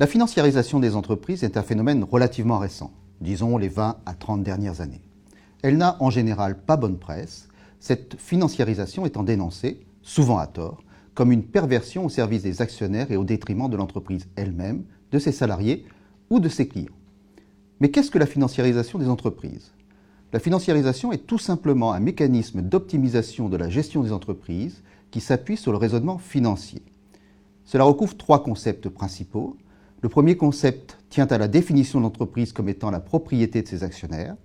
La financiarisation des entreprises est un phénomène relativement récent, disons les 20 à 30 dernières années. Elle n'a en général pas bonne presse, cette financiarisation étant dénoncée, souvent à tort, comme une perversion au service des actionnaires et au détriment de l'entreprise elle-même, de ses salariés ou de ses clients. Mais qu'est-ce que la financiarisation des entreprises? La financiarisation est tout simplement un mécanisme d'optimisation de la gestion des entreprises qui s'appuie sur le raisonnement financier. Cela recouvre trois concepts principaux le premier concept tient à la définition de l'entreprise comme étant la propriété de ses actionnaires.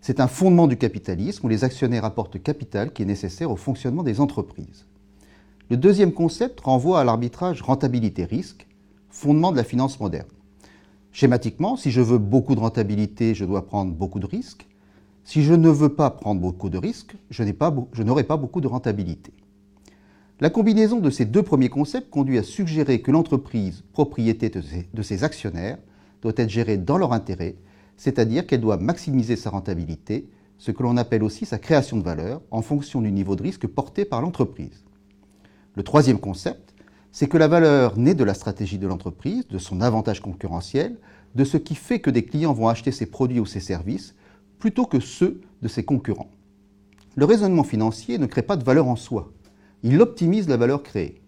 C'est un fondement du capitalisme où les actionnaires apportent capital qui est nécessaire au fonctionnement des entreprises. Le deuxième concept renvoie à l'arbitrage rentabilité-risque, fondement de la finance moderne. Schématiquement, si je veux beaucoup de rentabilité, je dois prendre beaucoup de risques. Si je ne veux pas prendre beaucoup de risques, je n'aurai pas beaucoup de rentabilité. La combinaison de ces deux premiers concepts conduit à suggérer que l'entreprise, propriété de ses, actionnaires, doit être gérée dans leur intérêt, c'est-à-dire qu'elle doit maximiser sa rentabilité, ce que l'on appelle aussi sa création de valeur, en fonction du niveau de risque porté par l'entreprise. Le troisième concept, c'est que la valeur naît de la stratégie de l'entreprise, de son avantage concurrentiel, de ce qui fait que des clients vont acheter ses produits ou ses services, plutôt que ceux de ses concurrents. Le raisonnement financier ne crée pas de valeur en soi, il optimise la valeur créée.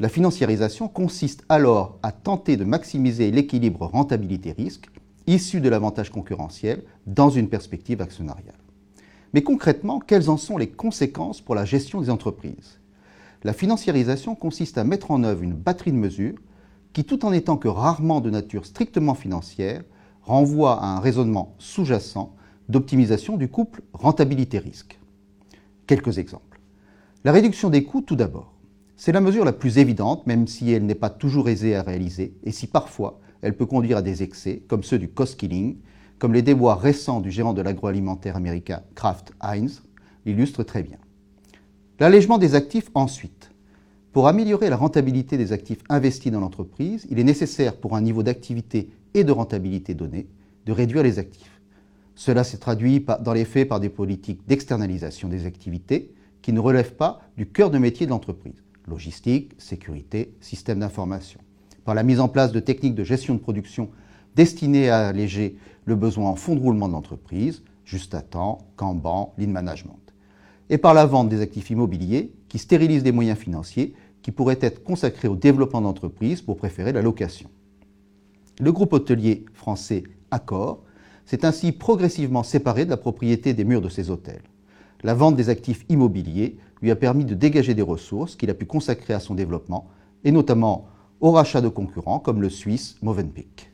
La financiarisation consiste alors à tenter de maximiser l'équilibre rentabilité-risque issu de l'avantage concurrentiel dans une perspective actionnariale. Mais concrètement, quelles en sont les conséquences pour la gestion des entreprises? La financiarisation consiste à mettre en œuvre une batterie de mesures qui, tout en étant que rarement de nature strictement financière, renvoie à un raisonnement sous-jacent d'optimisation du couple rentabilité-risque. Quelques exemples. La réduction des coûts, tout d'abord. C'est la mesure la plus évidente, même si elle n'est pas toujours aisée à réaliser, et si parfois elle peut conduire à des excès, comme ceux du cost killing, comme les déboires récents du gérant de l'agroalimentaire américain Kraft Heinz l'illustrent très bien. L'allègement des actifs ensuite. Pour améliorer la rentabilité des actifs investis dans l'entreprise, il est nécessaire pour un niveau d'activité et de rentabilité donné de réduire les actifs. Cela s'est traduit dans les faits par des politiques d'externalisation des activités, qui ne relèvent pas du cœur de métier de l'entreprise. Logistique, sécurité, système d'information. Par la mise en place de techniques de gestion de production destinées à alléger le besoin en fonds de roulement de l'entreprise, juste à temps, Kanban, lean management. Et par la vente des actifs immobiliers qui stérilisent des moyens financiers qui pourraient être consacrés au développement d'entreprises pour préférer la location. Le groupe hôtelier français Accor s'est ainsi progressivement séparé de la propriété des murs de ses hôtels. La vente des actifs immobiliers lui a permis de dégager des ressources qu'il a pu consacrer à son développement, et notamment au rachat de concurrents comme le Suisse Movenpick.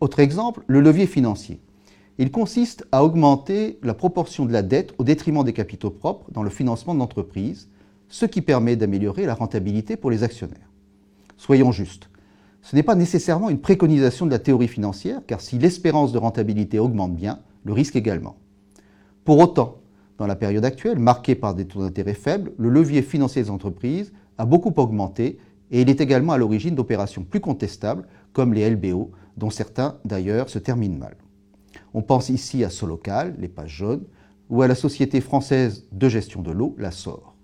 Autre exemple, le levier financier. Il consiste à augmenter la proportion de la dette au détriment des capitaux propres dans le financement de l'entreprise, ce qui permet d'améliorer la rentabilité pour les actionnaires. Soyons justes, ce n'est pas nécessairement une préconisation de la théorie financière, car si l'espérance de rentabilité augmente bien, le risque également. Pour autant, dans la période actuelle, marquée par des taux d'intérêt faibles, le levier financier des entreprises a beaucoup augmenté et il est également à l'origine d'opérations plus contestables comme les LBO, dont certains d'ailleurs se terminent mal. On pense ici à Solocal, les pages jaunes, ou à la Société française de gestion de l'eau, la SOR.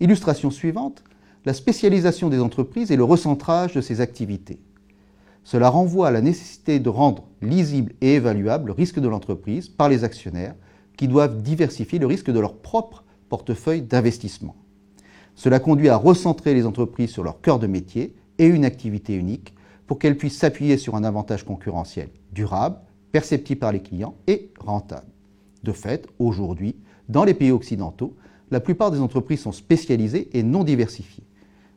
Illustration suivante, la spécialisation des entreprises et le recentrage de ses activités. Cela renvoie à la nécessité de rendre lisible et évaluable le risque de l'entreprise par les actionnaires qui doivent diversifier le risque de leur propre portefeuille d'investissement. Cela conduit à recentrer les entreprises sur leur cœur de métier et une activité unique pour qu'elles puissent s'appuyer sur un avantage concurrentiel durable, perceptible par les clients et rentable. De fait, aujourd'hui, dans les pays occidentaux, la plupart des entreprises sont spécialisées et non diversifiées.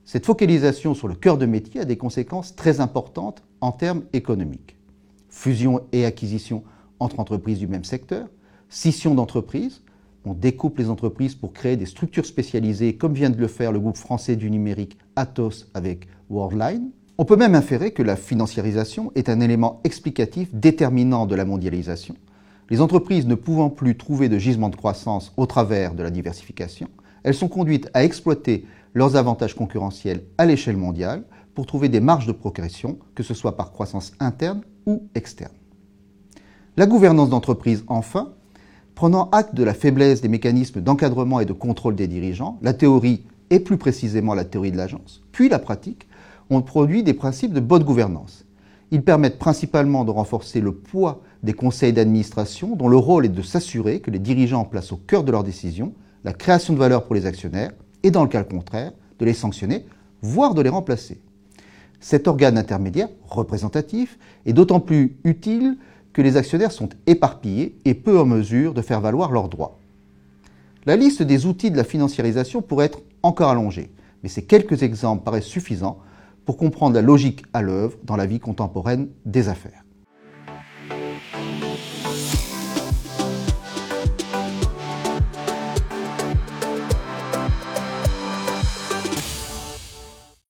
Cette focalisation sur le cœur de métier a des conséquences très importantes en termes économiques. Fusion et acquisition entre entreprises du même secteur, scission d'entreprises. On découpe les entreprises pour créer des structures spécialisées, comme vient de le faire le groupe français du numérique Atos avec Worldline. On peut même inférer que la financiarisation est un élément explicatif déterminant de la mondialisation. Les entreprises ne pouvant plus trouver de gisement de croissance au travers de la diversification, elles sont conduites à exploiter leurs avantages concurrentiels à l'échelle mondiale pour trouver des marges de progression, que ce soit par croissance interne ou externe. La gouvernance d'entreprise, enfin, prenant acte de la faiblesse des mécanismes d'encadrement et de contrôle des dirigeants, la théorie et plus précisément la théorie de l'agence, puis la pratique, ont produit des principes de bonne gouvernance. Ils permettent principalement de renforcer le poids des conseils d'administration dont le rôle est de s'assurer que les dirigeants placent au cœur de leurs décisions la création de valeur pour les actionnaires et dans le cas contraire, de les sanctionner, voire de les remplacer. Cet organe intermédiaire, représentatif, est d'autant plus utile que les actionnaires sont éparpillés et peu en mesure de faire valoir leurs droits. La liste des outils de la financiarisation pourrait être encore allongée, mais ces quelques exemples paraissent suffisants pour comprendre la logique à l'œuvre dans la vie contemporaine des affaires.